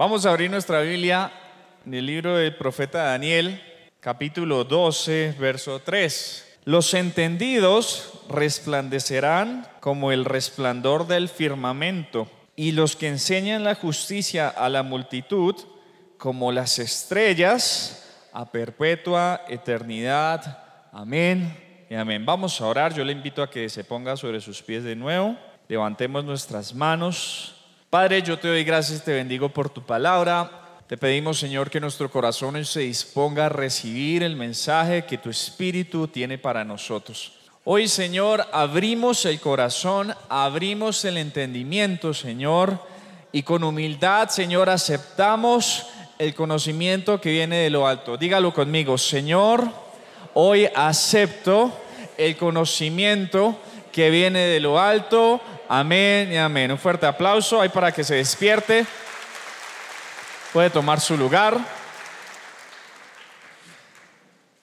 Vamos a abrir nuestra Biblia en el libro del profeta Daniel, capítulo 12, verso 3. Los entendidos resplandecerán como el resplandor del firmamento, y los que enseñan la justicia a la multitud como las estrellas a perpetua eternidad. Amén y amén. Vamos a orar. Yo le invito a que se ponga sobre sus pies de nuevo. Levantemos nuestras manos. Padre, yo te doy gracias, te bendigo por tu palabra. Te pedimos, Señor, que nuestro corazón se disponga a recibir el mensaje que tu Espíritu tiene para nosotros. Hoy, Señor, abrimos el corazón, abrimos el entendimiento, Señor, y con humildad, Señor, aceptamos el conocimiento que viene de lo alto. Dígalo conmigo, Señor, hoy acepto el conocimiento que viene de lo alto. Amén y amén. Un fuerte aplauso ahí para que se despierte. Puede tomar su lugar.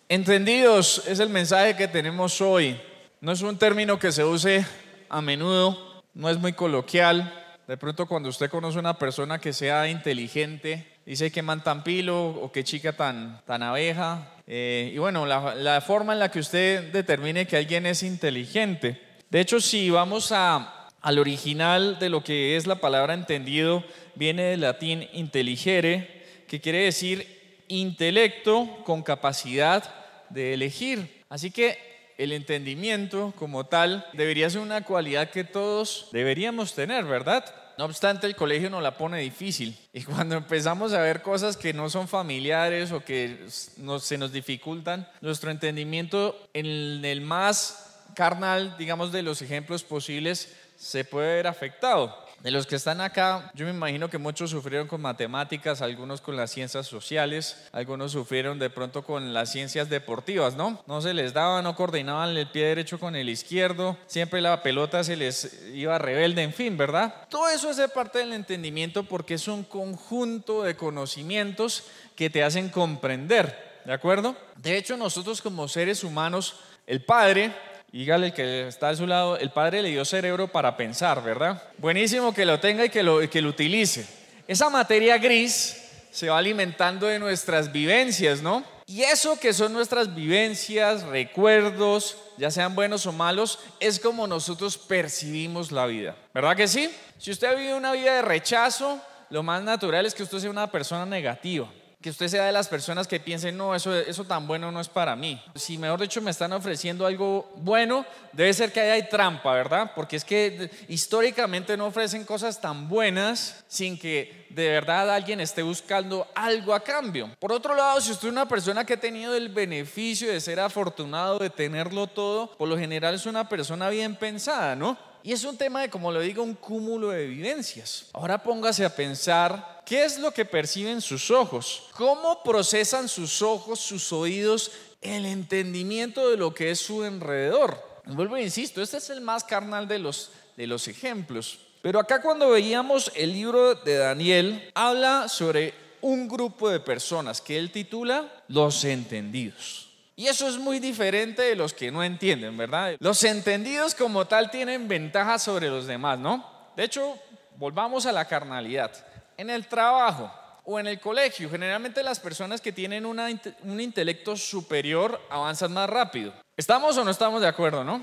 Entendidos es el mensaje que tenemos hoy. No es un término que se use a menudo, no es muy coloquial. De pronto cuando usted conoce a una persona que sea inteligente, dice que man tan pilo o qué chica tan, tan abeja. Eh, y bueno, la, la, forma en la que usted determine que alguien es inteligente. De hecho, si vamos a, al original de lo que es la palabra entendido, viene del latín intelligere, que quiere decir intelecto con capacidad de elegir. Así que el entendimiento como tal debería ser una cualidad que todos deberíamos tener, ¿verdad? No obstante, el colegio nos la pone difícil. Y cuando empezamos a ver cosas que no son familiares o que se nos dificultan, nuestro entendimiento en el más carnal, digamos, de los ejemplos posibles, se puede ver afectado. De los que están acá, yo me imagino que muchos sufrieron con matemáticas, algunos con las ciencias sociales, algunos sufrieron de pronto con las ciencias deportivas, ¿no? No se les daba, no coordinaban el pie derecho con el izquierdo, siempre la pelota se les iba rebelde, en fin, ¿verdad? Todo eso es parte del entendimiento porque es un conjunto de conocimientos que te hacen comprender, ¿de acuerdo? De hecho, nosotros como seres humanos, el Padre Dígale que está a su lado, el Padre le dio cerebro para pensar, ¿verdad? Buenísimo que lo tenga y que lo, que lo utilice. Esa materia gris se va alimentando de nuestras vivencias, ¿no? Y eso que son nuestras vivencias, recuerdos, ya sean buenos o malos, es como nosotros percibimos la vida. ¿Verdad que sí? Si usted vive una vida de rechazo, lo más natural es que usted sea una persona negativa que usted sea de las personas que piensen, no, eso, eso tan bueno no es para mí. Si mejor dicho me están ofreciendo algo bueno, debe ser que ahí hay trampa, ¿verdad? Porque es que históricamente no ofrecen cosas tan buenas sin que de verdad alguien esté buscando algo a cambio. Por otro lado, si usted es una persona que ha tenido el beneficio de ser afortunado, de tenerlo todo, por lo general es una persona bien pensada, ¿no? Y es un tema de, como lo digo, un cúmulo de evidencias. Ahora póngase a pensar qué es lo que perciben sus ojos, cómo procesan sus ojos, sus oídos, el entendimiento de lo que es su alrededor. Vuelvo e insisto, este es el más carnal de los, de los ejemplos. Pero acá cuando veíamos el libro de Daniel, habla sobre un grupo de personas que él titula los entendidos. Y eso es muy diferente de los que no entienden, ¿verdad? Los entendidos como tal tienen ventajas sobre los demás, ¿no? De hecho, volvamos a la carnalidad. En el trabajo o en el colegio, generalmente las personas que tienen un intelecto superior avanzan más rápido. ¿Estamos o no estamos de acuerdo, no?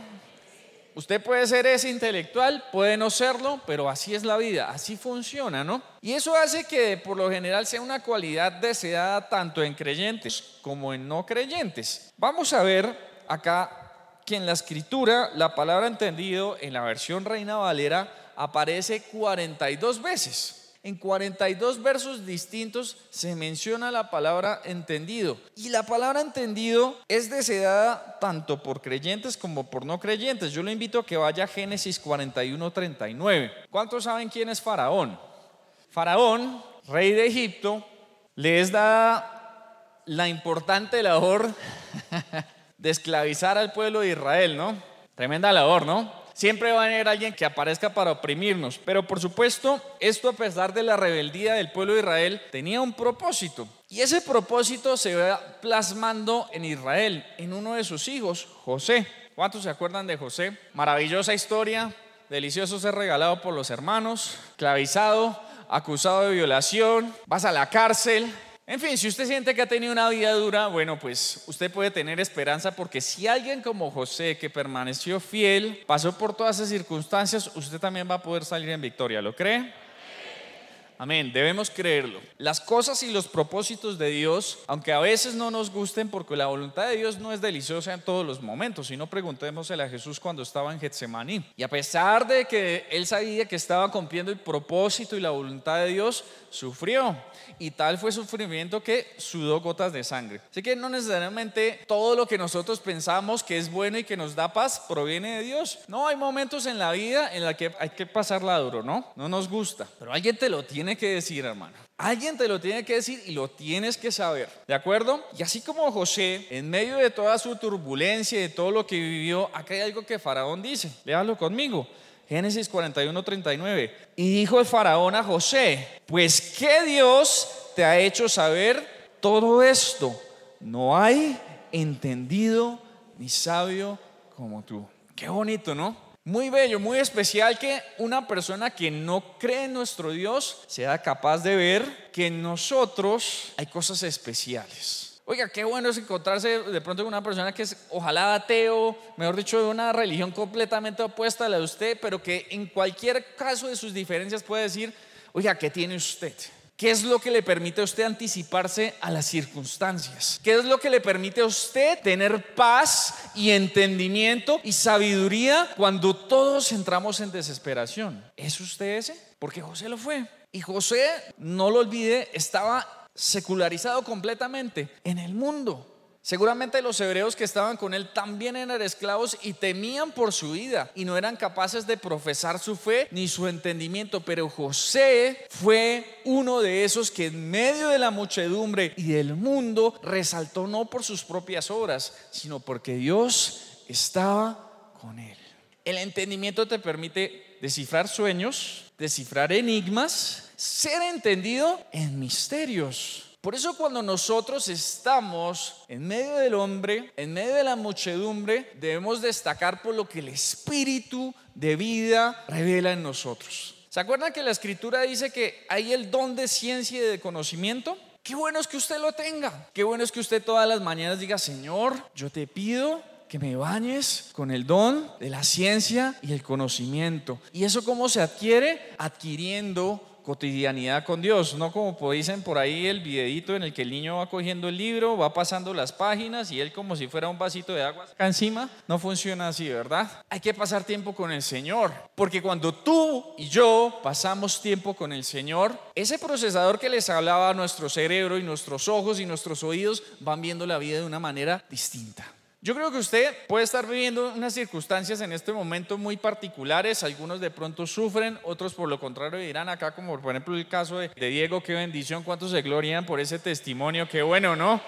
Usted puede ser ese intelectual, puede no serlo, pero así es la vida, así funciona, ¿no? Y eso hace que por lo general sea una cualidad deseada tanto en creyentes como en no creyentes. Vamos a ver acá que en la escritura la palabra entendido en la versión Reina Valera aparece 42 veces. En 42 versos distintos se menciona la palabra entendido. Y la palabra entendido es deseada tanto por creyentes como por no creyentes. Yo le invito a que vaya a Génesis 41, 39. ¿Cuántos saben quién es Faraón? Faraón, rey de Egipto, le es dada la importante labor de esclavizar al pueblo de Israel, ¿no? Tremenda labor, ¿no? Siempre va a haber alguien que aparezca para oprimirnos. Pero por supuesto, esto a pesar de la rebeldía del pueblo de Israel, tenía un propósito. Y ese propósito se va plasmando en Israel, en uno de sus hijos, José. ¿Cuántos se acuerdan de José? Maravillosa historia, delicioso ser regalado por los hermanos, clavizado, acusado de violación, vas a la cárcel. En fin, si usted siente que ha tenido una vida dura, bueno, pues usted puede tener esperanza porque si alguien como José, que permaneció fiel, pasó por todas esas circunstancias, usted también va a poder salir en victoria. ¿Lo cree? Amén, debemos creerlo. Las cosas y los propósitos de Dios, aunque a veces no nos gusten porque la voluntad de Dios no es deliciosa en todos los momentos, si no preguntémosle a Jesús cuando estaba en Getsemaní. Y a pesar de que él sabía que estaba cumpliendo el propósito y la voluntad de Dios, sufrió. Y tal fue sufrimiento que sudó gotas de sangre. Así que no necesariamente todo lo que nosotros pensamos que es bueno y que nos da paz proviene de Dios. No, hay momentos en la vida en la que hay que pasarla duro, ¿no? No nos gusta. Pero alguien te lo tiene que decir, hermano. Alguien te lo tiene que decir y lo tienes que saber, ¿de acuerdo? Y así como José, en medio de toda su turbulencia y de todo lo que vivió, acá hay algo que Faraón dice. Léalo conmigo. Génesis 41, 39. Y dijo el faraón a José, pues ¿qué Dios te ha hecho saber todo esto? No hay entendido ni sabio como tú. Qué bonito, ¿no? Muy bello, muy especial que una persona que no cree en nuestro Dios sea capaz de ver que en nosotros hay cosas especiales. Oiga, qué bueno es encontrarse de pronto con una persona que es ojalá ateo, mejor dicho, de una religión completamente opuesta a la de usted, pero que en cualquier caso de sus diferencias puede decir, oiga, ¿qué tiene usted? ¿Qué es lo que le permite a usted anticiparse a las circunstancias? ¿Qué es lo que le permite a usted tener paz y entendimiento y sabiduría cuando todos entramos en desesperación? ¿Es usted ese? Porque José lo fue. Y José, no lo olvide, estaba secularizado completamente en el mundo. Seguramente los hebreos que estaban con él también eran esclavos y temían por su vida y no eran capaces de profesar su fe ni su entendimiento. Pero José fue uno de esos que en medio de la muchedumbre y del mundo resaltó no por sus propias obras, sino porque Dios estaba con él. El entendimiento te permite descifrar sueños, descifrar enigmas ser entendido en misterios. Por eso cuando nosotros estamos en medio del hombre, en medio de la muchedumbre, debemos destacar por lo que el espíritu de vida revela en nosotros. ¿Se acuerdan que la escritura dice que hay el don de ciencia y de conocimiento? Qué bueno es que usted lo tenga. Qué bueno es que usted todas las mañanas diga, Señor, yo te pido que me bañes con el don de la ciencia y el conocimiento. ¿Y eso cómo se adquiere? Adquiriendo cotidianidad con Dios, no como dicen por ahí el videito en el que el niño va cogiendo el libro, va pasando las páginas y él como si fuera un vasito de agua acá encima, no funciona así, ¿verdad? Hay que pasar tiempo con el Señor, porque cuando tú y yo pasamos tiempo con el Señor, ese procesador que les hablaba a nuestro cerebro y nuestros ojos y nuestros oídos van viendo la vida de una manera distinta. Yo creo que usted puede estar viviendo unas circunstancias en este momento muy particulares, algunos de pronto sufren, otros por lo contrario dirán acá, como por ejemplo el caso de, Diego, qué bendición, cuántos se glorian por ese testimonio, qué bueno, ¿no?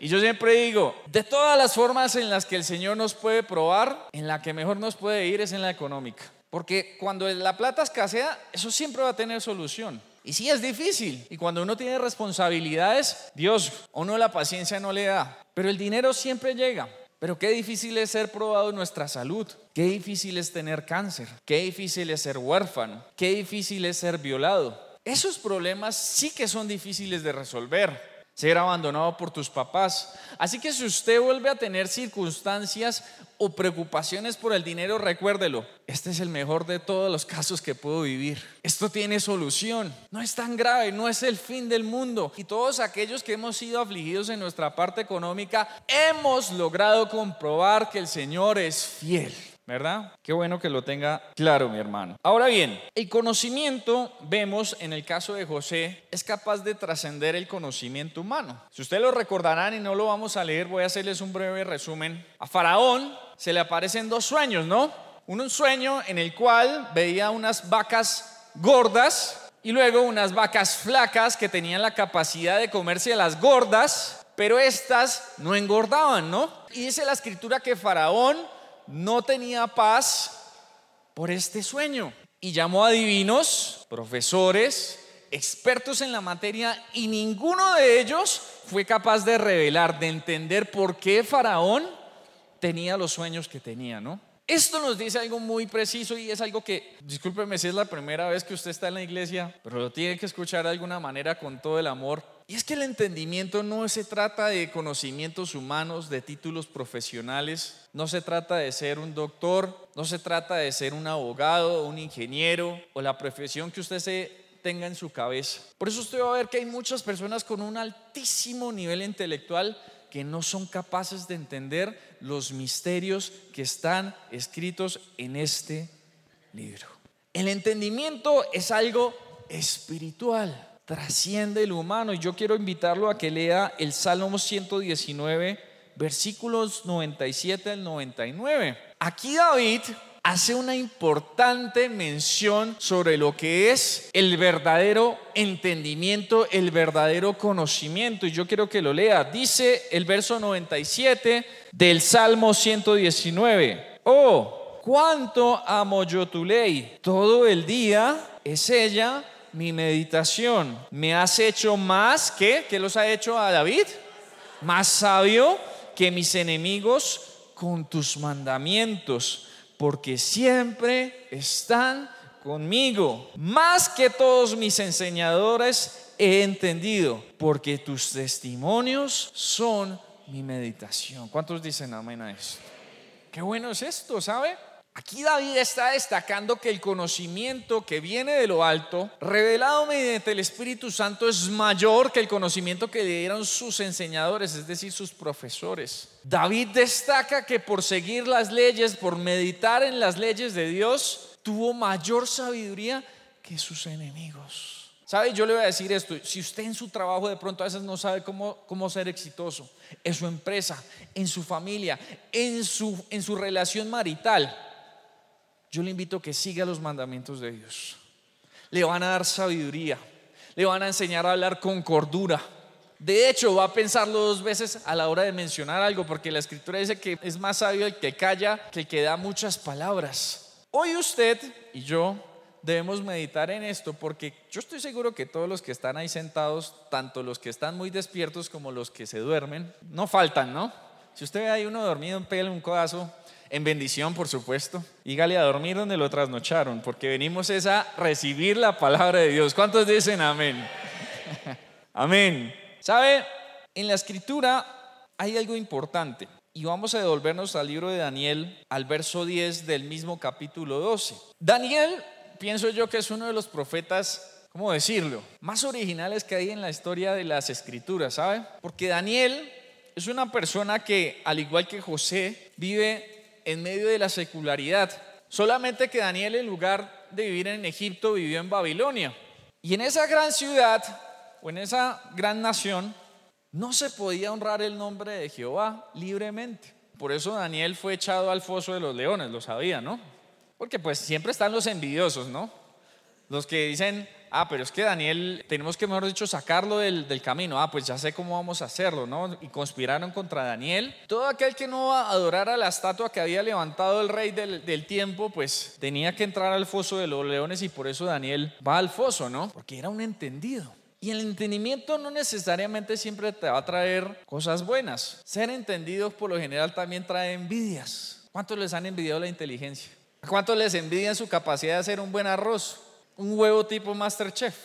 Y yo siempre digo, de todas las formas en las que el Señor nos puede probar, en la que mejor nos puede ir es en la económica. Porque cuando la plata escasea, eso siempre va a tener solución. Y sí es difícil. Y cuando uno tiene responsabilidades, Dios, uno la paciencia no le da. Pero el dinero siempre llega. Pero qué difícil es ser probado en nuestra salud. Qué difícil es tener cáncer. Qué difícil es ser huérfano. Qué difícil es ser violado. Esos problemas sí que son difíciles de resolver ser abandonado por tus papás. Así que si usted vuelve a tener circunstancias o preocupaciones por el dinero, recuérdelo, este es el mejor de todos los casos que puedo vivir. Esto tiene solución, no es tan grave, no es el fin del mundo. Y todos aquellos que hemos sido afligidos en nuestra parte económica, hemos logrado comprobar que el Señor es fiel. ¿verdad? Qué bueno que lo tenga claro, mi hermano. Ahora bien, el conocimiento, vemos en el caso de José, es capaz de trascender el conocimiento humano. Si ustedes lo recordarán y no lo vamos a leer, voy a hacerles un breve resumen. A Faraón se le aparecen dos sueños, ¿no? Un sueño en el cual veía unas vacas gordas y luego unas vacas flacas que tenían la capacidad de comerse las gordas, pero estas no engordaban, ¿no? Y dice la escritura que Faraón no tenía paz por este sueño y llamó a divinos, profesores, expertos en la materia y ninguno de ellos fue capaz de revelar, de entender por qué Faraón tenía los sueños que tenía, ¿no? Esto nos dice algo muy preciso y es algo que, discúlpeme si es la primera vez que usted está en la iglesia, pero lo tiene que escuchar de alguna manera con todo el amor. Y es que el entendimiento no se trata de conocimientos humanos, de títulos profesionales, no se trata de ser un doctor, no se trata de ser un abogado, un ingeniero o la profesión que usted se tenga en su cabeza. Por eso usted va a ver que hay muchas personas con un altísimo nivel intelectual que no son capaces de entender los misterios que están escritos en este libro. El entendimiento es algo espiritual, trasciende lo humano. Y yo quiero invitarlo a que lea el Salmo 119, versículos 97 al 99. Aquí David hace una importante mención sobre lo que es el verdadero entendimiento, el verdadero conocimiento. Y yo quiero que lo lea. Dice el verso 97 del Salmo 119. Oh, cuánto amo yo tu ley. Todo el día es ella mi meditación. Me has hecho más que, ¿qué los ha hecho a David? Más sabio que mis enemigos con tus mandamientos porque siempre están conmigo. Más que todos mis enseñadores he entendido, porque tus testimonios son mi meditación. ¿Cuántos dicen amén a esto? Qué bueno es esto, ¿sabe? Aquí David está destacando que el conocimiento que viene de lo alto, revelado mediante el Espíritu Santo, es mayor que el conocimiento que dieron sus enseñadores, es decir, sus profesores. David destaca que por seguir las leyes, por meditar en las leyes de Dios, tuvo mayor sabiduría que sus enemigos. ¿Sabe? Yo le voy a decir esto, si usted en su trabajo de pronto a veces no sabe cómo, cómo ser exitoso, en su empresa, en su familia, en su, en su relación marital, yo le invito a que siga los mandamientos de Dios. Le van a dar sabiduría, le van a enseñar a hablar con cordura. De hecho, va a pensarlo dos veces a la hora de mencionar algo, porque la escritura dice que es más sabio el que calla que el que da muchas palabras. Hoy usted y yo debemos meditar en esto, porque yo estoy seguro que todos los que están ahí sentados, tanto los que están muy despiertos como los que se duermen, no faltan, ¿no? Si usted ve ahí uno dormido, pelo, un codazo, en bendición, por supuesto. Dígale a dormir donde lo trasnocharon, porque venimos es a recibir la palabra de Dios. ¿Cuántos dicen amén? amén. ¿Sabe? En la escritura hay algo importante. Y vamos a devolvernos al libro de Daniel, al verso 10 del mismo capítulo 12. Daniel, pienso yo que es uno de los profetas, ¿cómo decirlo?, más originales que hay en la historia de las escrituras, ¿sabe? Porque Daniel es una persona que, al igual que José, vive en medio de la secularidad. Solamente que Daniel en lugar de vivir en Egipto vivió en Babilonia. Y en esa gran ciudad o en esa gran nación no se podía honrar el nombre de Jehová libremente. Por eso Daniel fue echado al foso de los leones, lo sabía, ¿no? Porque pues siempre están los envidiosos, ¿no? Los que dicen, ah, pero es que Daniel, tenemos que, mejor dicho, sacarlo del, camino. Ah, pues ya sé cómo vamos a hacerlo, ¿no? Y conspiraron contra Daniel. Todo aquel que no va a adorar a la estatua que había levantado el rey del, del tiempo, pues tenía que entrar al foso de los leones y por eso Daniel va al foso, ¿no? Porque era un entendido. Y el entendimiento no necesariamente siempre te va a traer cosas buenas. Ser entendido por lo general también trae envidias. ¿Cuántos les han envidiado la inteligencia? ¿Cuántos les envidian su capacidad de hacer un buen arroz? Un huevo tipo Masterchef,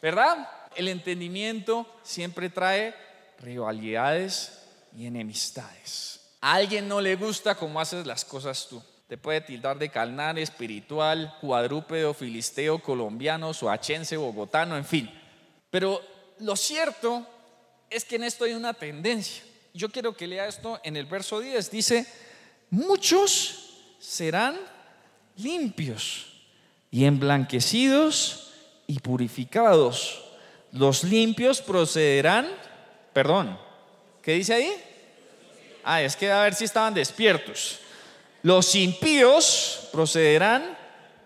¿verdad? El entendimiento siempre trae rivalidades y enemistades. A alguien no le gusta cómo haces las cosas tú. Te puede tildar de calnar, espiritual, cuadrúpedo, filisteo, colombiano, suachense, bogotano, en fin. Pero lo cierto es que en esto hay una tendencia. Yo quiero que lea esto en el verso 10. Dice, muchos serán limpios y emblanquecidos y purificados. Los limpios procederán, perdón, ¿qué dice ahí? Ah, es que a ver si estaban despiertos. Los impíos procederán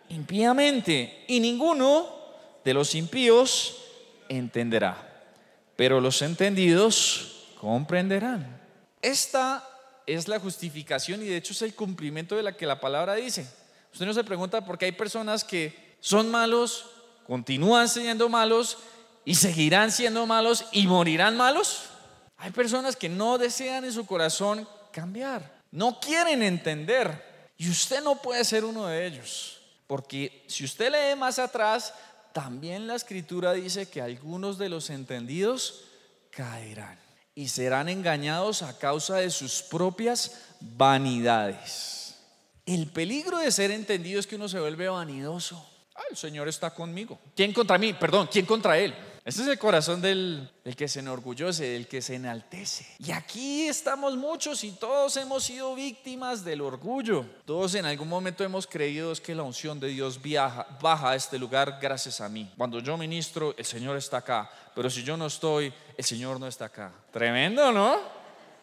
impíamente y ninguno de los impíos entenderá, pero los entendidos comprenderán. Esta es la justificación y de hecho es el cumplimiento de la que la palabra dice. Usted no se pregunta por qué hay personas que son malos, continúan siendo malos y seguirán siendo malos y morirán malos. Hay personas que no desean en su corazón cambiar, no quieren entender. Y usted no puede ser uno de ellos, porque si usted lee más atrás, también la escritura dice que algunos de los entendidos caerán y serán engañados a causa de sus propias vanidades. El peligro de ser entendido es que uno se vuelve vanidoso. Ah, el Señor está conmigo. ¿Quién contra mí? Perdón, ¿quién contra Él? Ese es el corazón del, que se enorgullece, del que se enaltece. Y aquí estamos muchos y todos hemos sido víctimas del orgullo. Todos en algún momento hemos creído que la unción de Dios viaja, baja a este lugar gracias a mí. Cuando yo ministro, el Señor está acá. Pero si yo no estoy, el Señor no está acá. Tremendo, ¿no?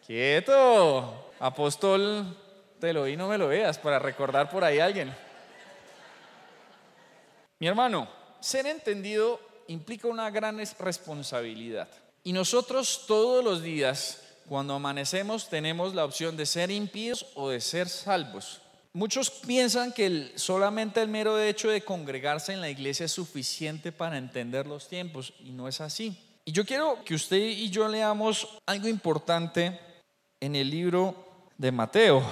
Quieto. Apóstol, te lo vi, no me lo veas, para recordar por ahí a alguien. Mi hermano, ser entendido implica una gran responsabilidad. Y nosotros todos los días, cuando amanecemos, tenemos la opción de ser impíos o de ser salvos. Muchos piensan que solamente el mero hecho de congregarse en la iglesia es suficiente para entender los tiempos y no es así. Y yo quiero que usted y yo leamos algo importante en el libro de Mateo,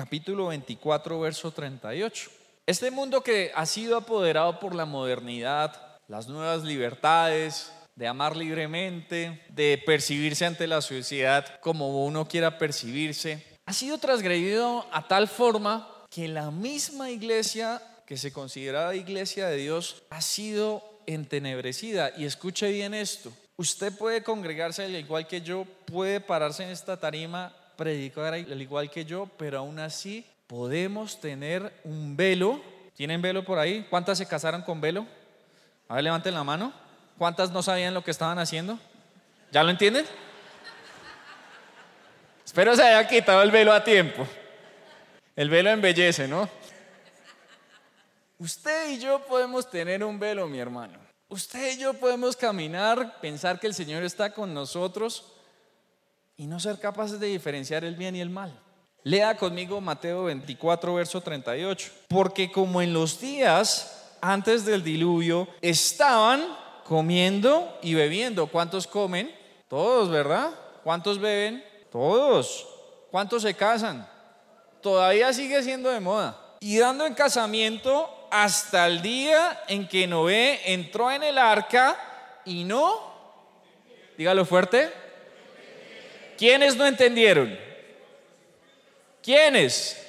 capítulo 24, verso 38. Este mundo que ha sido apoderado por la modernidad, las nuevas libertades, de amar libremente, de percibirse ante la sociedad como uno quiera percibirse, ha sido transgredido a tal forma que la misma iglesia que se consideraba iglesia de Dios ha sido entenebrecida. Y escuche bien esto, usted puede congregarse al igual que yo, puede pararse en esta tarima, predicar al igual que yo, pero aún así podemos tener un velo. ¿Tienen velo por ahí? ¿Cuántas se casaron con velo? A ver, levanten la mano. ¿Cuántas no sabían lo que estaban haciendo? ¿Ya lo entienden? Espero se haya quitado el velo a tiempo. El velo embellece, ¿no? Usted y yo podemos tener un velo, mi hermano. Usted y yo podemos caminar, pensar que el Señor está con nosotros y no ser capaces de diferenciar el bien y el mal. Lea conmigo Mateo 24, verso 38. Porque como en los días antes del diluvio estaban comiendo y bebiendo. ¿Cuántos comen? Todos, ¿verdad? ¿Cuántos beben? Todos. ¿Cuántos se casan? Todavía sigue siendo de moda. Y dando en casamiento hasta el día en que Noé entró en el arca y no, dígalo fuerte, ¿quiénes no entendieron? ¿Quiénes?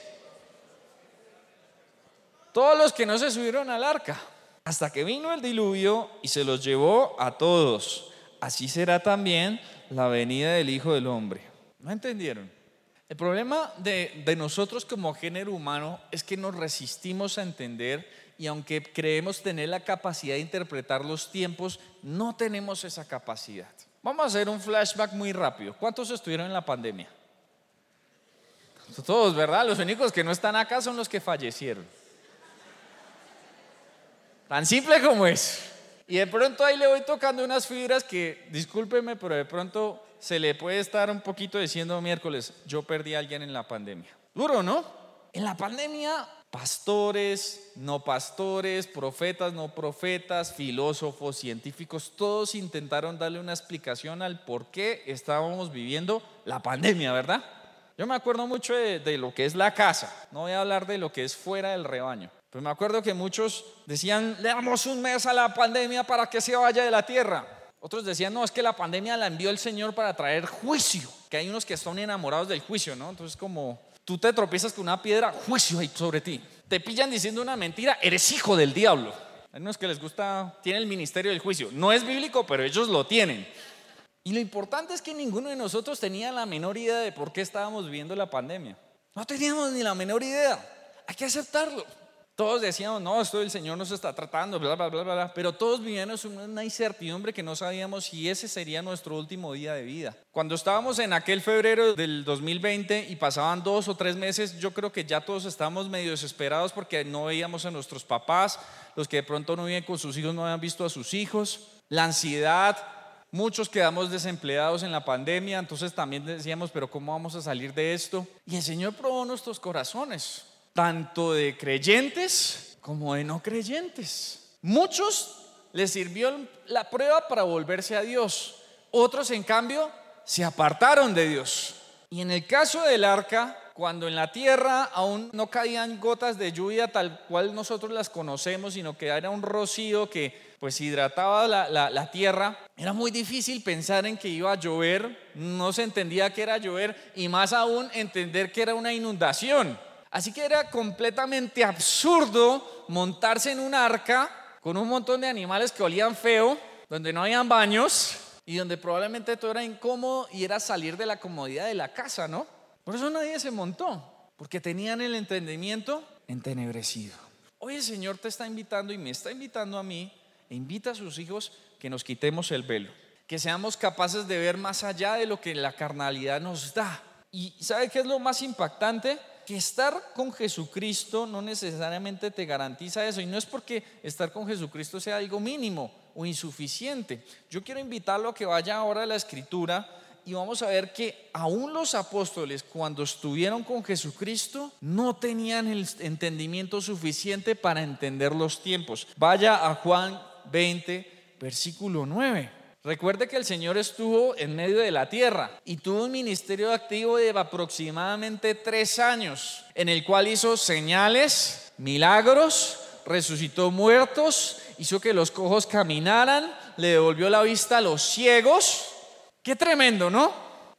todos los que no se subieron al arca, hasta que vino el diluvio y se los llevó a todos. Así será también la venida del Hijo del Hombre. ¿No entendieron? El problema de, de, nosotros como género humano es que nos resistimos a entender y aunque creemos tener la capacidad de interpretar los tiempos, no tenemos esa capacidad. Vamos a hacer un flashback muy rápido. ¿Cuántos estuvieron en la pandemia? Todos, ¿verdad? Los únicos que no están acá son los que fallecieron. Tan simple como es. Y de pronto ahí le voy tocando unas fibras que, discúlpeme, pero de pronto se le puede estar un poquito diciendo miércoles, yo perdí a alguien en la pandemia. Duro, ¿no? En la pandemia, pastores, no pastores, profetas, no profetas, filósofos, científicos, todos intentaron darle una explicación al por qué estábamos viviendo la pandemia, ¿verdad? Yo me acuerdo mucho de, lo que es la casa, no voy a hablar de lo que es fuera del rebaño. Pues me acuerdo que muchos decían, le damos un mes a la pandemia para que se vaya de la tierra. Otros decían, no, es que la pandemia la envió el Señor para traer juicio. Que hay unos que están enamorados del juicio, ¿no? Entonces como tú te tropiezas con una piedra, juicio hay sobre ti. Te pillan diciendo una mentira, eres hijo del diablo. Hay unos que les gusta, tienen el ministerio del juicio. No es bíblico, pero ellos lo tienen. Y lo importante es que ninguno de nosotros tenía la menor idea de por qué estábamos viviendo la pandemia. No teníamos ni la menor idea. Hay que aceptarlo. Todos decíamos, no, esto el Señor nos está tratando, bla, bla, bla, bla, pero todos vivíamos una incertidumbre que no sabíamos si ese sería nuestro último día de vida. Cuando estábamos en aquel febrero del 2020 y pasaban dos o tres meses, yo creo que ya todos estábamos medio desesperados porque no veíamos a nuestros papás, los que de pronto no viven con sus hijos no habían visto a sus hijos, la ansiedad, Muchos quedamos desempleados en la pandemia, entonces también decíamos, pero ¿cómo vamos a salir de esto? Y el Señor probó nuestros corazones tanto de creyentes como de no creyentes. Muchos les sirvió la prueba para volverse a Dios, otros en cambio se apartaron de Dios. Y en el caso del arca, cuando en la tierra aún no caían gotas de lluvia tal cual nosotros las conocemos, sino que era un rocío que pues hidrataba la, la, tierra, era muy difícil pensar en que iba a llover, no se entendía que era llover y más aún entender que era una inundación. Así que era completamente absurdo montarse en un arca con un montón de animales que olían feo, donde no habían baños y donde probablemente todo era incómodo y era salir de la comodidad de la casa, ¿no? Por eso nadie se montó, porque tenían el entendimiento entenebrecido. Hoy el Señor te está invitando y me está invitando a mí, e invita a sus hijos que nos quitemos el velo, que seamos capaces de ver más allá de lo que la carnalidad nos da. ¿Y sabe qué es lo más impactante? Estar con Jesucristo no necesariamente te garantiza eso. Y no es porque estar con Jesucristo sea algo mínimo o insuficiente. Yo quiero invitarlo a que vaya ahora a la escritura y vamos a ver que aún los apóstoles cuando estuvieron con Jesucristo no tenían el entendimiento suficiente para entender los tiempos. Vaya a Juan 20, versículo 9. Recuerde que el Señor estuvo en medio de la tierra y tuvo un ministerio activo de aproximadamente tres años, en el cual hizo señales, milagros, resucitó muertos, hizo que los cojos caminaran, le devolvió la vista a los ciegos. Qué tremendo, ¿no?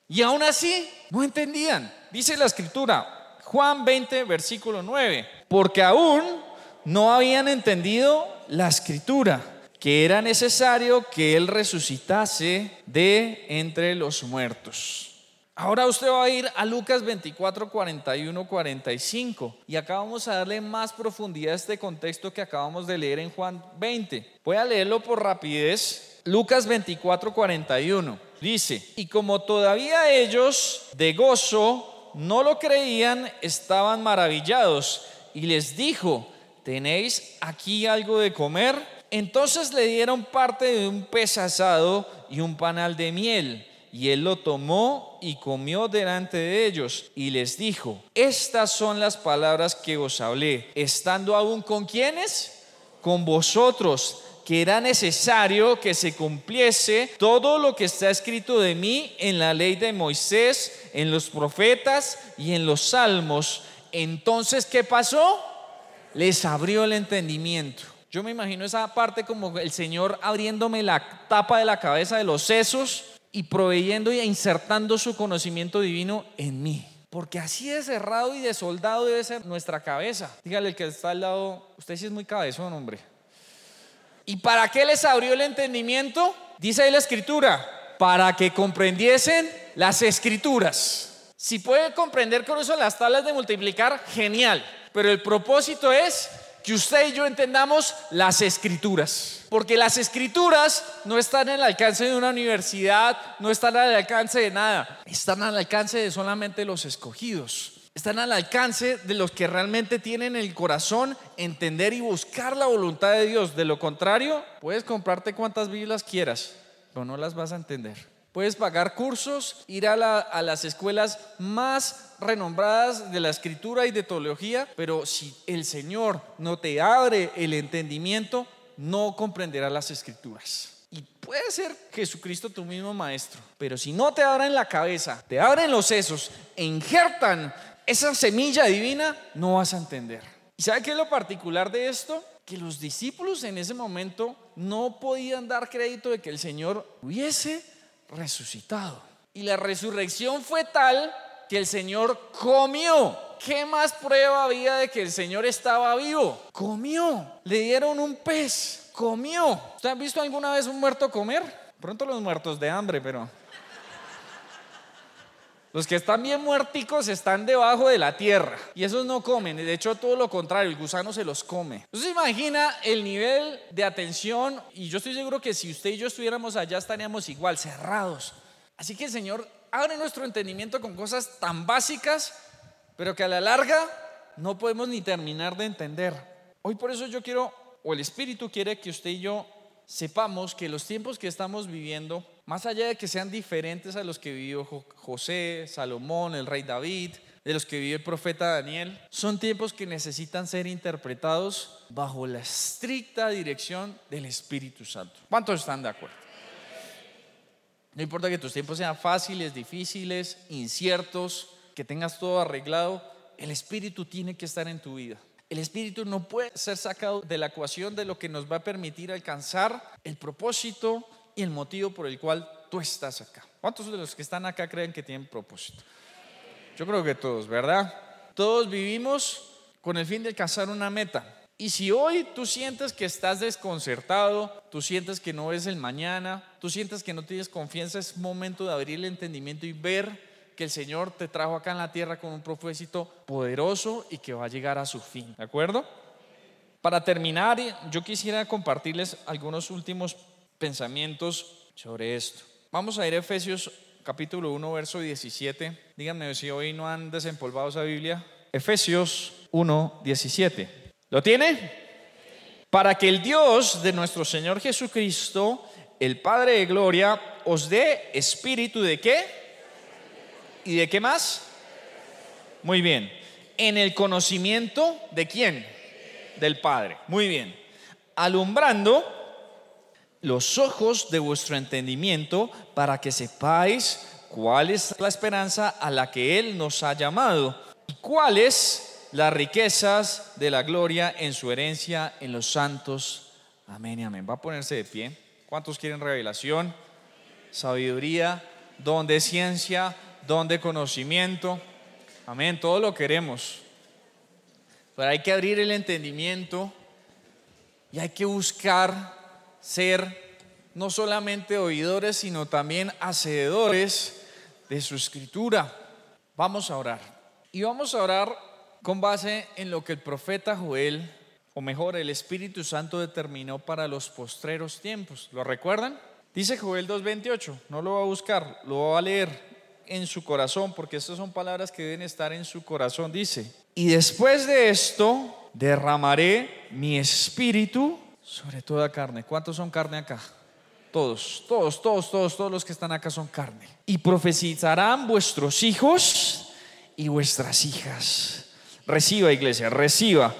Y aún así no entendían. Dice la escritura, Juan 20, versículo 9, porque aún no habían entendido la escritura que era necesario que Él resucitase de entre los muertos. Ahora usted va a ir a Lucas 24, 41, 45 y acá vamos a darle más profundidad a este contexto que acabamos de leer en Juan 20. Voy a leerlo por rapidez. Lucas 24, 41 dice, y como todavía ellos de gozo no lo creían, estaban maravillados y les dijo, ¿tenéis aquí algo de comer? Entonces le dieron parte de un pez asado y un panal de miel. Y él lo tomó y comió delante de ellos y les dijo, estas son las palabras que os hablé, estando aún con quienes, con vosotros, que era necesario que se cumpliese todo lo que está escrito de mí en la ley de Moisés, en los profetas y en los salmos. Entonces, ¿qué pasó? Les abrió el entendimiento yo me imagino esa parte como el Señor abriéndome la tapa de la cabeza de los sesos y proveyendo e insertando su conocimiento divino en mí. Porque así de cerrado y de soldado debe ser nuestra cabeza. Dígale el que está al lado, usted sí es muy cabezón, hombre. ¿Y para qué les abrió el entendimiento? Dice ahí la escritura, para que comprendiesen las escrituras. Si puede comprender con eso las tablas de multiplicar, genial. Pero el propósito es que usted y yo entendamos las escrituras. Porque las escrituras no están el alcance de una universidad, no están al alcance de nada, están al alcance de solamente los escogidos. Están al alcance de los que realmente tienen el corazón entender y buscar la voluntad de Dios. De lo contrario, puedes comprarte cuantas Biblias quieras, pero no las vas a entender. Puedes pagar cursos, ir a, las escuelas más renombradas de la escritura y de teología, pero si el Señor no te abre el entendimiento, no comprenderás las escrituras. Y puede ser Jesucristo tu mismo maestro, pero si no te abren la cabeza, te abren los sesos e injertan esa semilla divina, no vas a entender. ¿Y sabe qué es lo particular de esto? Que los discípulos en ese momento no podían dar crédito de que el Señor hubiese resucitado. Y la resurrección fue tal que el Señor comió. ¿Qué más prueba había de que el Señor estaba vivo? Comió. Le dieron un pez. Comió. ¿Usted ha visto alguna vez un muerto comer? Pronto los muertos de hambre, pero... Los que están bien muerticos están debajo de la tierra y esos no comen. De hecho, todo lo contrario, el gusano se los come. Entonces, imagina el nivel de atención y yo estoy seguro que si usted y yo estuviéramos allá estaríamos igual, cerrados. Así que Señor abre nuestro entendimiento con cosas tan básicas, pero que a la larga no podemos ni terminar de entender. Hoy por eso yo quiero, o el Espíritu quiere que usted y yo sepamos que los tiempos que estamos viviendo más allá de que sean diferentes a los que vivió José, Salomón, el rey David, de los que vivió el profeta Daniel, son tiempos que necesitan ser interpretados bajo la estricta dirección del Espíritu Santo. ¿Cuántos están de acuerdo? No importa que tus tiempos sean fáciles, difíciles, inciertos, que tengas todo arreglado, el Espíritu tiene que estar en tu vida. El Espíritu no puede ser sacado de la ecuación de lo que nos va a permitir alcanzar el propósito y el motivo por el cual tú estás acá. ¿Cuántos de los que están acá creen que tienen propósito? Yo creo que todos, ¿verdad? Todos vivimos con el fin de alcanzar una meta. Y si hoy tú sientes que estás desconcertado, tú sientes que no ves el mañana, tú sientes que no tienes confianza, es momento de abrir el entendimiento y ver que el Señor te trajo acá en la tierra con un propósito poderoso y que va a llegar a su fin. ¿De acuerdo? Para terminar, yo quisiera compartirles algunos últimos pensamientos sobre esto. Vamos a ir a Efesios capítulo 1, verso 17. Díganme si hoy no han desempolvado esa Biblia. Efesios 1, 17. ¿Lo tiene? Para que el Dios de nuestro Señor Jesucristo, el Padre de Gloria, os dé espíritu de qué? ¿Y de qué más? Muy bien. En el conocimiento de quién? Del Padre. Muy bien. Alumbrando los ojos de vuestro entendimiento para que sepáis cuál es la esperanza a la que Él nos ha llamado y cuáles las riquezas de la gloria en su herencia en los santos. Amén y amén. Va a ponerse de pie. ¿Cuántos quieren revelación, sabiduría, don de ciencia, don de conocimiento. Amén, todo lo queremos. Pero hay que abrir el entendimiento y hay que buscar ser no solamente oidores, sino también hacedores de su escritura. Vamos a orar. Y vamos a orar con base en lo que el profeta Joel, o mejor, el Espíritu Santo determinó para los postreros tiempos. ¿Lo recuerdan? Dice Joel 2.28, no lo va a buscar, lo va a leer en su corazón, porque estas son palabras que deben estar en su corazón, dice, y después de esto derramaré mi espíritu sobre toda carne. ¿Cuántos son carne acá? Todos, todos, todos, todos, todos los que están acá son carne. Y profetizarán vuestros hijos y vuestras hijas. Reciba, iglesia, reciba.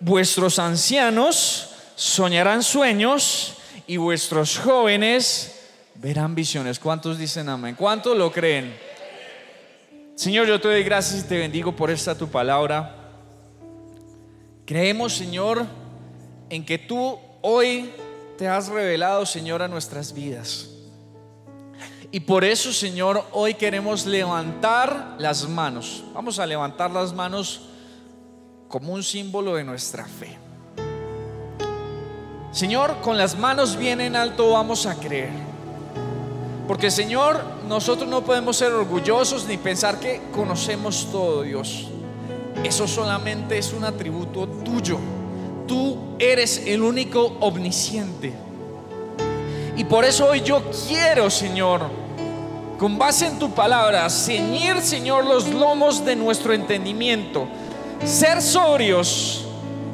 Vuestros ancianos soñarán sueños y vuestros jóvenes verán visiones. ¿Cuántos dicen amén? ¿Cuántos lo creen? Señor, yo te doy gracias y te bendigo por esta tu palabra. Creemos, Señor, en que tú hoy te has revelado, Señor, a nuestras vidas. Y por eso, Señor, hoy queremos levantar las manos. Vamos a levantar las manos como un símbolo de nuestra fe. Señor, con las manos bien en alto vamos a creer porque Señor, nosotros no podemos ser orgullosos ni pensar que conocemos todo, Dios. Eso solamente es un atributo tuyo. Tú eres el único omnisciente. Y por eso hoy yo quiero, Señor, con base en tu palabra, ceñir, Señor, los lomos de nuestro entendimiento, ser sobrios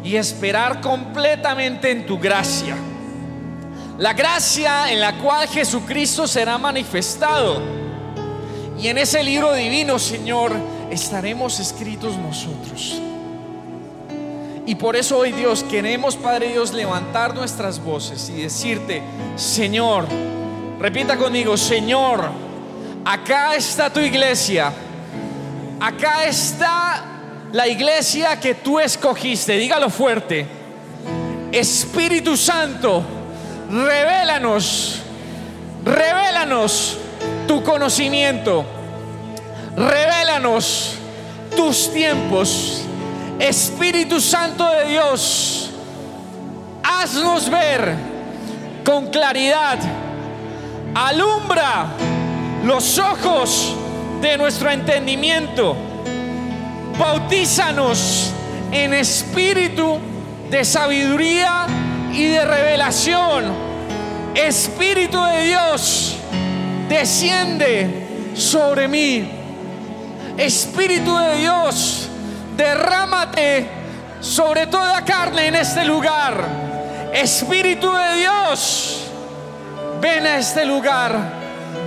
y esperar completamente en tu gracia. La gracia en la cual Jesucristo será manifestado. Y en ese libro divino, Señor, estaremos escritos nosotros. Y por eso hoy Dios queremos, Padre Dios, levantar nuestras voces y decirte, Señor, repita conmigo, Señor, acá está tu iglesia, acá está la iglesia que tú escogiste, dígalo fuerte, Espíritu Santo, revélanos, revélanos tu conocimiento, revélanos tus tiempos. Espíritu Santo de Dios, haznos ver con claridad, alumbra los ojos de nuestro entendimiento, bautízanos en espíritu de sabiduría y de revelación. Espíritu de Dios, desciende sobre mí. Espíritu de Dios, derrámate sobre toda carne en este lugar. Espíritu de Dios, ven a este lugar,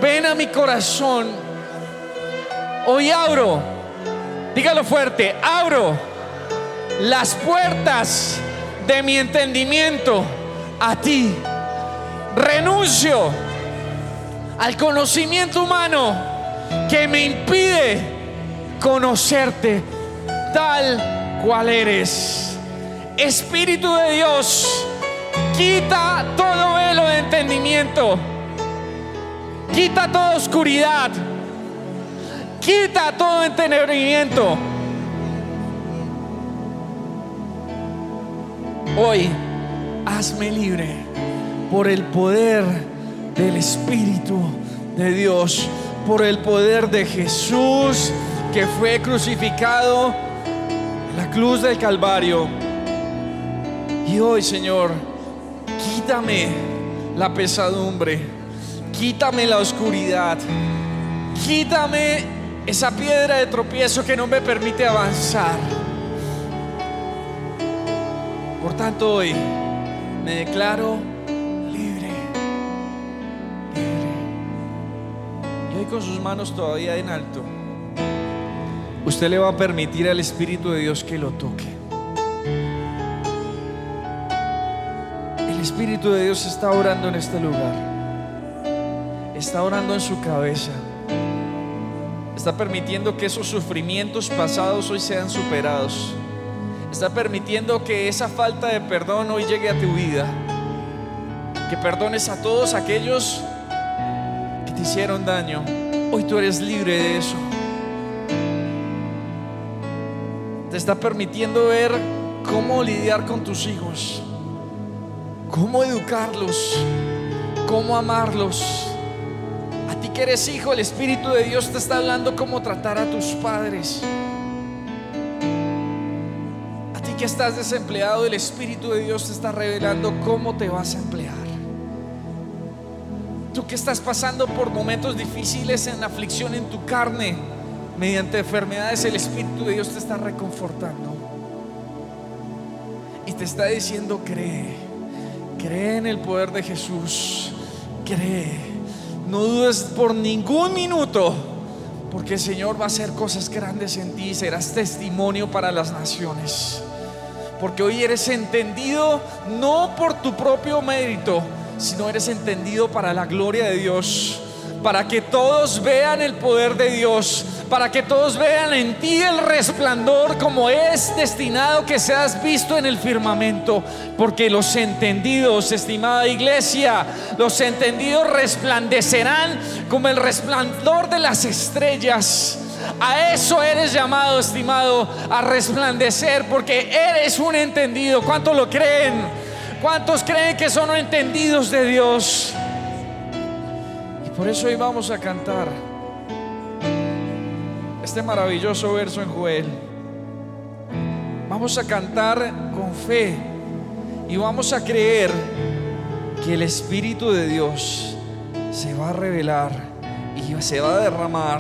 ven a mi corazón. Hoy abro, dígalo fuerte, abro las puertas de mi entendimiento a ti. Renuncio al conocimiento humano que me impide conocerte tal cual eres. Espíritu de Dios, quita todo velo de entendimiento, quita toda oscuridad, quita todo entendimiento. Hoy, hazme libre por el poder del Espíritu de Dios, por el poder de Jesús que fue crucificado la cruz del Calvario. Y hoy, Señor, quítame la pesadumbre, quítame la oscuridad, quítame esa piedra de tropiezo que no me permite avanzar. Por tanto, hoy me declaro libre, libre. Y hoy con sus manos todavía en alto, usted le va a permitir al Espíritu de Dios que lo toque. El Espíritu de Dios está orando en este lugar. Está orando en su cabeza. Está permitiendo que esos sufrimientos pasados hoy sean superados. Está permitiendo que esa falta de perdón hoy llegue a tu vida. Que perdones a todos aquellos que te hicieron daño. Hoy tú eres libre de eso. Te está permitiendo ver cómo lidiar con tus hijos. Cómo educarlos. Cómo amarlos. A ti que eres hijo, el Espíritu de Dios te está hablando cómo tratar a tus padres. que estás desempleado, el Espíritu de Dios te está revelando cómo te vas a emplear. Tú que estás pasando por momentos difíciles en aflicción en tu carne, mediante enfermedades, el Espíritu de Dios te está reconfortando. Y te está diciendo, cree, cree en el poder de Jesús, cree. No dudes por ningún minuto, porque el Señor va a hacer cosas grandes en ti y serás testimonio para las naciones porque hoy eres entendido no por tu propio mérito, sino eres entendido para la gloria de Dios, para que todos vean el poder de Dios, para que todos vean en ti el resplandor como es destinado que seas visto en el firmamento, porque los entendidos, estimada iglesia, los entendidos resplandecerán como el resplandor de las estrellas. A eso eres llamado, estimado, a resplandecer, porque eres un entendido. ¿Cuántos lo creen? ¿Cuántos creen que son entendidos de Dios? Por eso hoy vamos a cantar este maravilloso verso en Joel. Vamos a cantar con fe y vamos a creer que el Espíritu de Dios se va a revelar y se va a derramar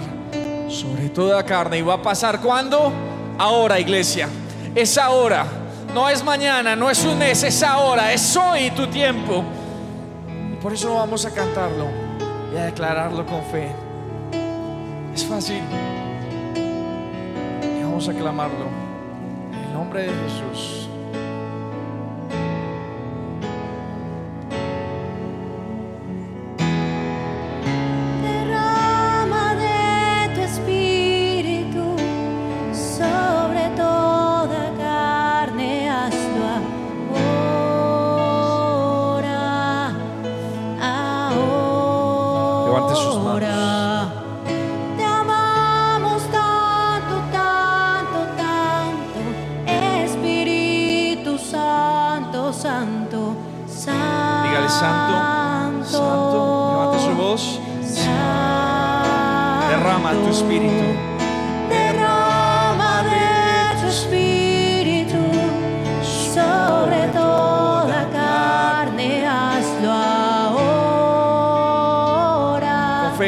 sobre toda carne. ¿Y va a pasar cuando? Ahora, iglesia. Es ahora. No es mañana, no es un mes, es ahora. Es hoy tu tiempo. Y por eso vamos a cantarlo y a declararlo con fe. Es fácil. Y vamos a clamarlo. En el nombre de Jesús.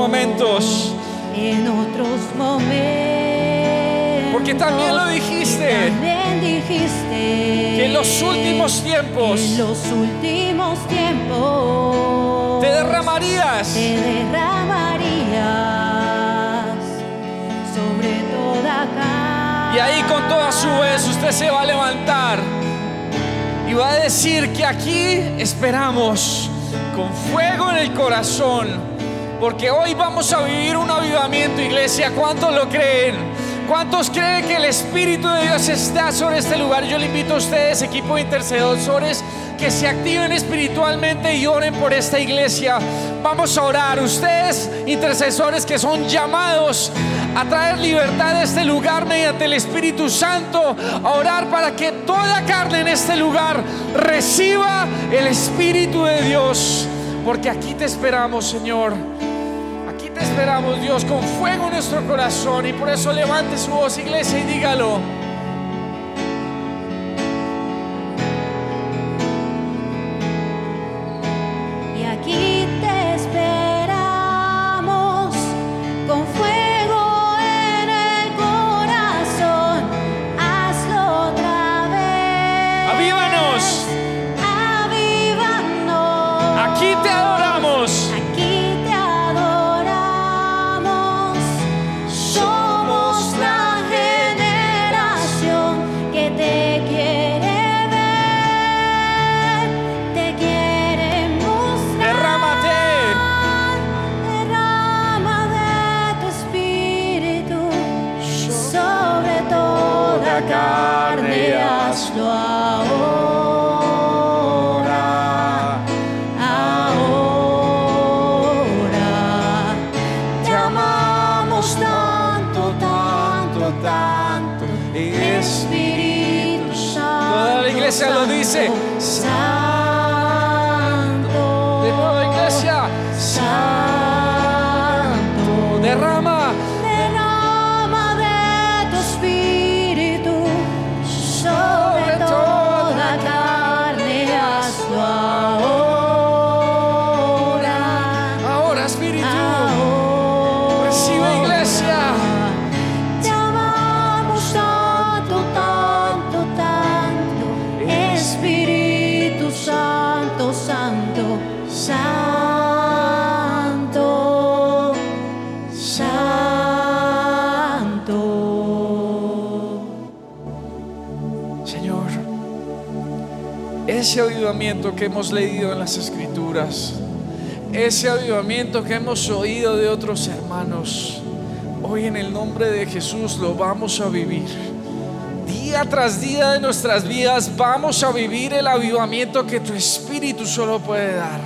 momentos en otros momentos. Porque también lo dijiste. También dijiste que en los últimos tiempos. En los últimos tiempos. Te derramarías. Te derramarías sobre toda carne. Y ahí con toda su vez usted se va a levantar y va a decir que aquí esperamos con fuego en el corazón, porque hoy vamos a vivir un avivamiento, iglesia. ¿Cuántos lo creen? ¿Cuántos creen que el Espíritu de Dios está sobre este lugar? Yo le invito a ustedes, equipo de intercesores, que se activen espiritualmente y oren por esta iglesia. Vamos a orar. Ustedes, intercesores que son llamados a traer libertad a este lugar mediante el Espíritu Santo, a orar para que toda carne en este lugar reciba el Espíritu de Dios. Porque aquí te esperamos, Señor. Esperamos, Dios, con fuego en nuestro corazón. Y por eso levante su voz, iglesia, y dígalo. Avivamiento que hemos leído en las escrituras, ese avivamiento que hemos oído de otros hermanos, hoy en el nombre de Jesús lo vamos a vivir. Día tras día de nuestras vidas vamos a vivir el avivamiento que tu Espíritu solo puede dar.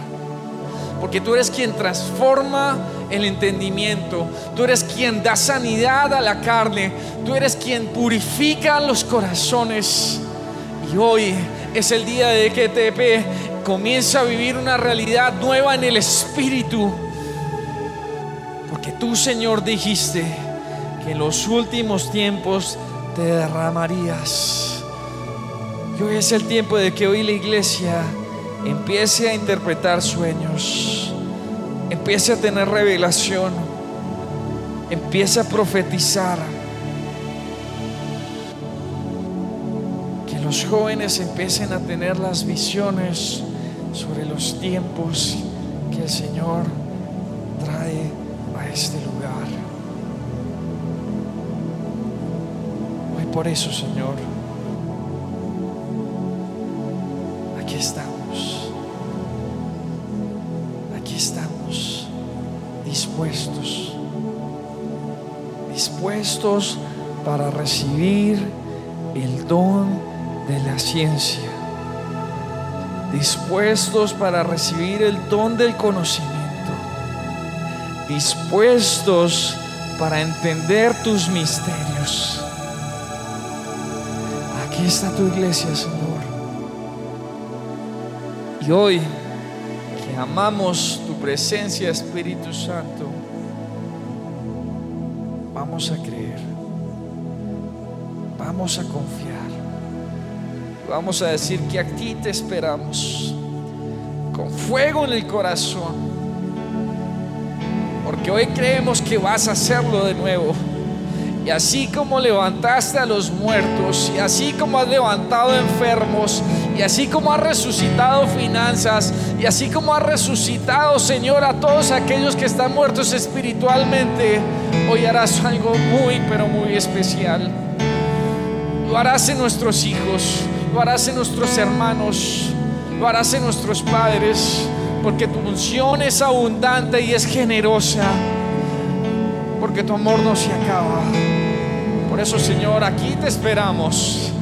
Porque tú eres quien transforma el entendimiento, tú eres quien da sanidad a la carne, tú eres quien purifica los corazones. Y hoy es el día de que TP comienza a vivir una realidad nueva en el Espíritu. Porque tú, Señor, dijiste que en los últimos tiempos te derramarías. Y hoy es el tiempo de que hoy la iglesia empiece a interpretar sueños, empiece a tener revelación, empiece a profetizar los jóvenes empiecen a tener las visiones sobre los tiempos que el Señor trae a este lugar. Hoy por eso, Señor, aquí estamos. Aquí estamos dispuestos. Dispuestos para recibir el don de la ciencia, dispuestos para recibir el don del conocimiento, dispuestos para entender tus misterios. Aquí está tu iglesia, Señor. Y hoy que amamos tu presencia, Espíritu Santo, vamos a creer, vamos a confiar. Vamos a decir que aquí te esperamos, con fuego en el corazón. porque hoy creemos que vas a hacerlo de nuevo. Y así como levantaste a los muertos, y así como has levantado enfermos, y así como has resucitado finanzas, y así como has resucitado, Señor, a todos aquellos que están muertos espiritualmente, hoy harás algo muy, pero muy especial. Lo harás en nuestros hijos, lo harás en nuestros hermanos, lo harás en nuestros padres, porque tu unción es abundante y es generosa, porque tu amor no se acaba. Por eso, Señor, aquí te esperamos.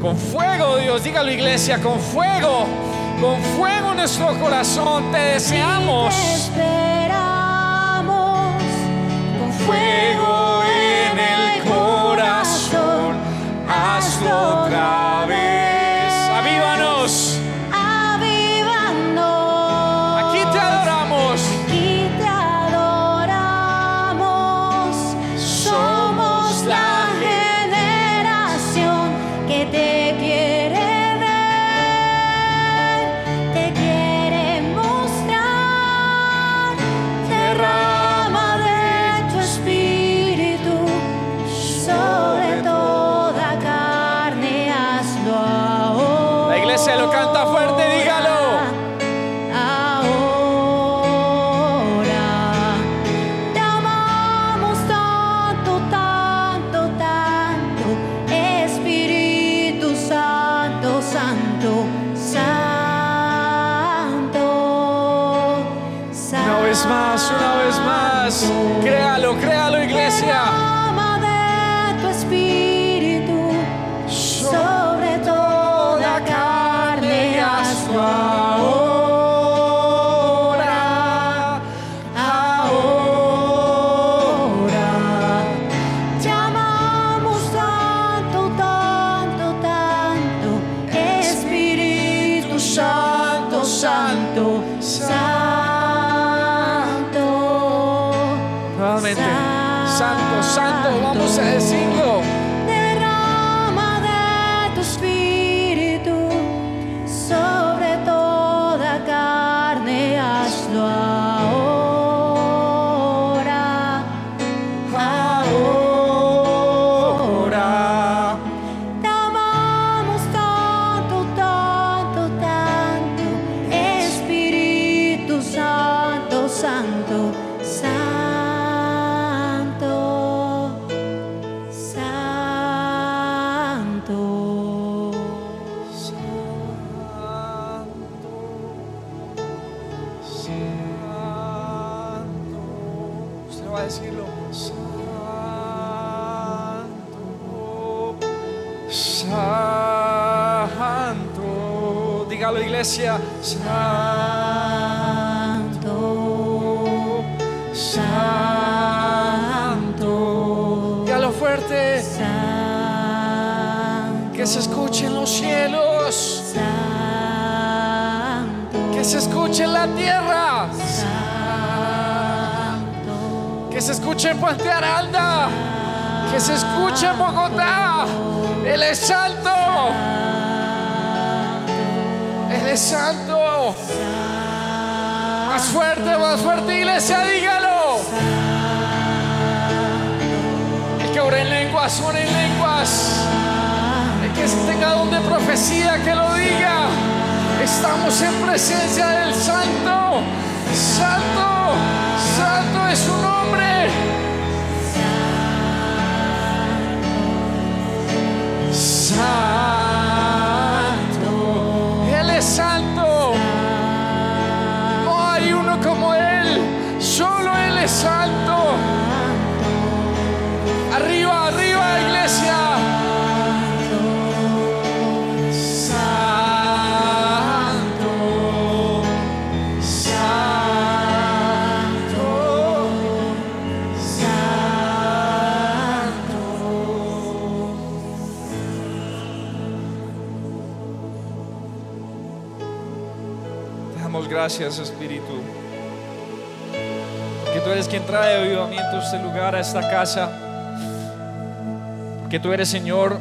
Con fuego, Dios, dígalo iglesia, con fuego, con fuego en nuestro corazón, te deseamos. Te esperamos con fuego Más fuerte, más fuerte, iglesia, dígalo. El que ora en lenguas, ora en lenguas. El que tenga don de profecía, que lo diga. Estamos en presencia del santo. Santo, santo es su nombre. Gracias, Espíritu. Porque tú eres quien trae avivamiento a este lugar, a esta casa. Porque tú eres, Señor,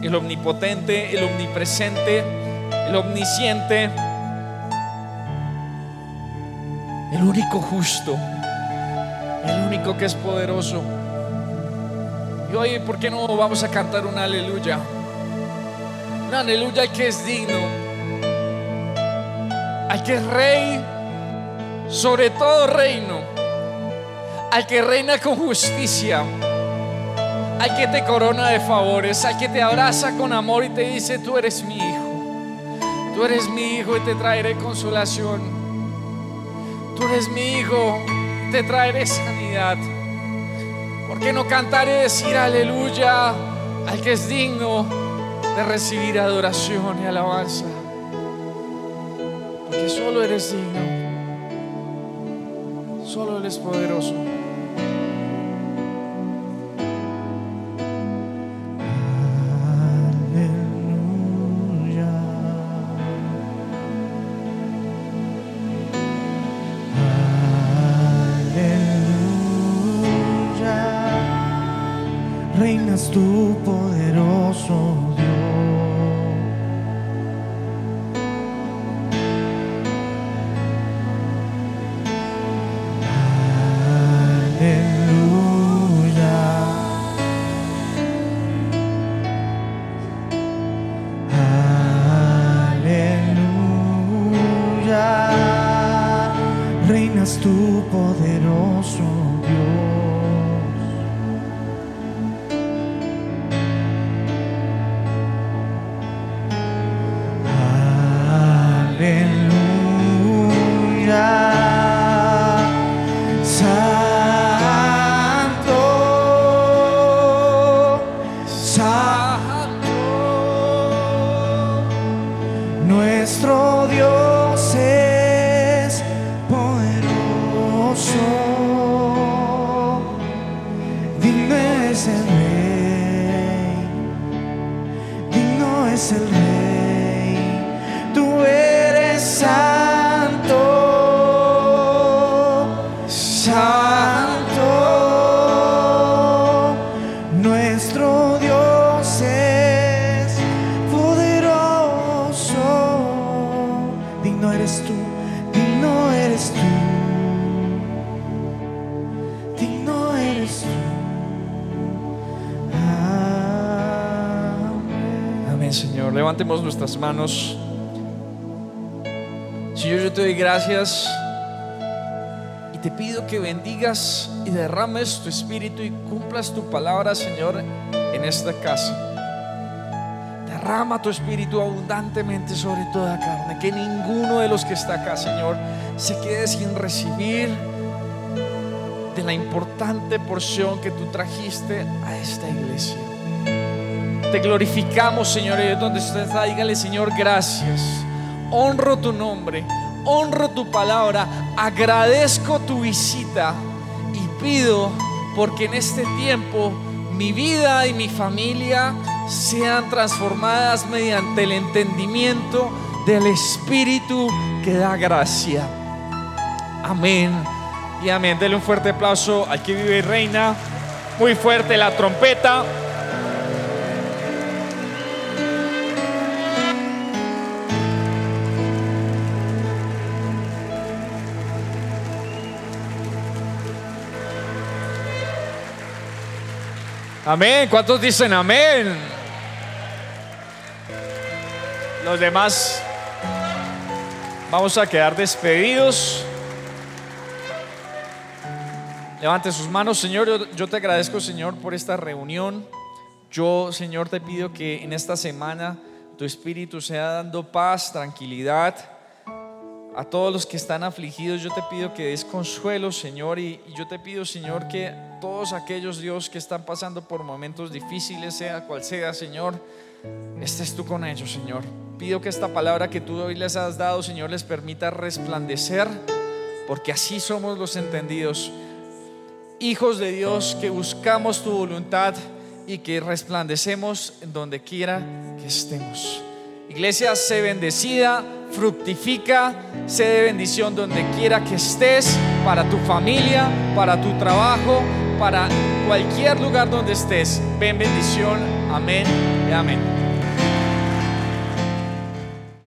el omnipotente, el omnipresente, el omnisciente, el único justo. único que es poderoso. Y hoy, ¿por qué no vamos a cantar un aleluya? Un aleluya al que es digno, al que es rey sobre todo reino, al que reina con justicia, al que te corona de favores, al que te abraza con amor y te dice, tú eres mi hijo, tú eres mi hijo y te traeré consolación, tú eres mi hijo y te traeré sanidad. ¿Por qué no cantar y decir aleluya al que es digno de recibir adoración y alabanza? Porque solo eres digno. Solo Él es poderoso. Manos. Señor, yo te doy gracias y te pido que bendigas y derrames tu espíritu y cumplas tu palabra, Señor, en esta casa. Derrama tu espíritu abundantemente sobre toda carne. Que ninguno de los que está acá, Señor, se quede sin recibir de la importante porción que tú trajiste a esta iglesia. Te glorificamos, Señor, y donde usted está, dígale, Señor, gracias. Honro tu nombre, honro tu palabra, agradezco tu visita y pido porque en este tiempo mi vida y mi familia sean transformadas mediante el entendimiento del Espíritu que da gracia. Amén y amén. Dele un fuerte aplauso al que vive y reina. Muy fuerte la trompeta. Amén. ¿Cuántos dicen amén? Los demás vamos a quedar despedidos. Levante sus manos, Señor. Yo, te agradezco, Señor, por esta reunión. Yo, Señor, te pido que en esta semana tu Espíritu sea dando paz, tranquilidad a todos los que están afligidos. Yo te pido que des consuelo, Señor. Y, yo te pido, Señor, que todos aquellos, Dios, que están pasando por momentos difíciles, sea cual sea, Señor, estés tú con ellos, Señor. Pido que esta palabra que tú hoy les has dado, Señor, les permita resplandecer, porque así somos los entendidos. Hijos de Dios que buscamos tu voluntad y que resplandecemos donde quiera que estemos. Iglesia, sé bendecida, fructifica, sé de bendición donde quiera que estés, para tu familia, para tu trabajo, para cualquier lugar donde estés. Ven bendición, amén y amén.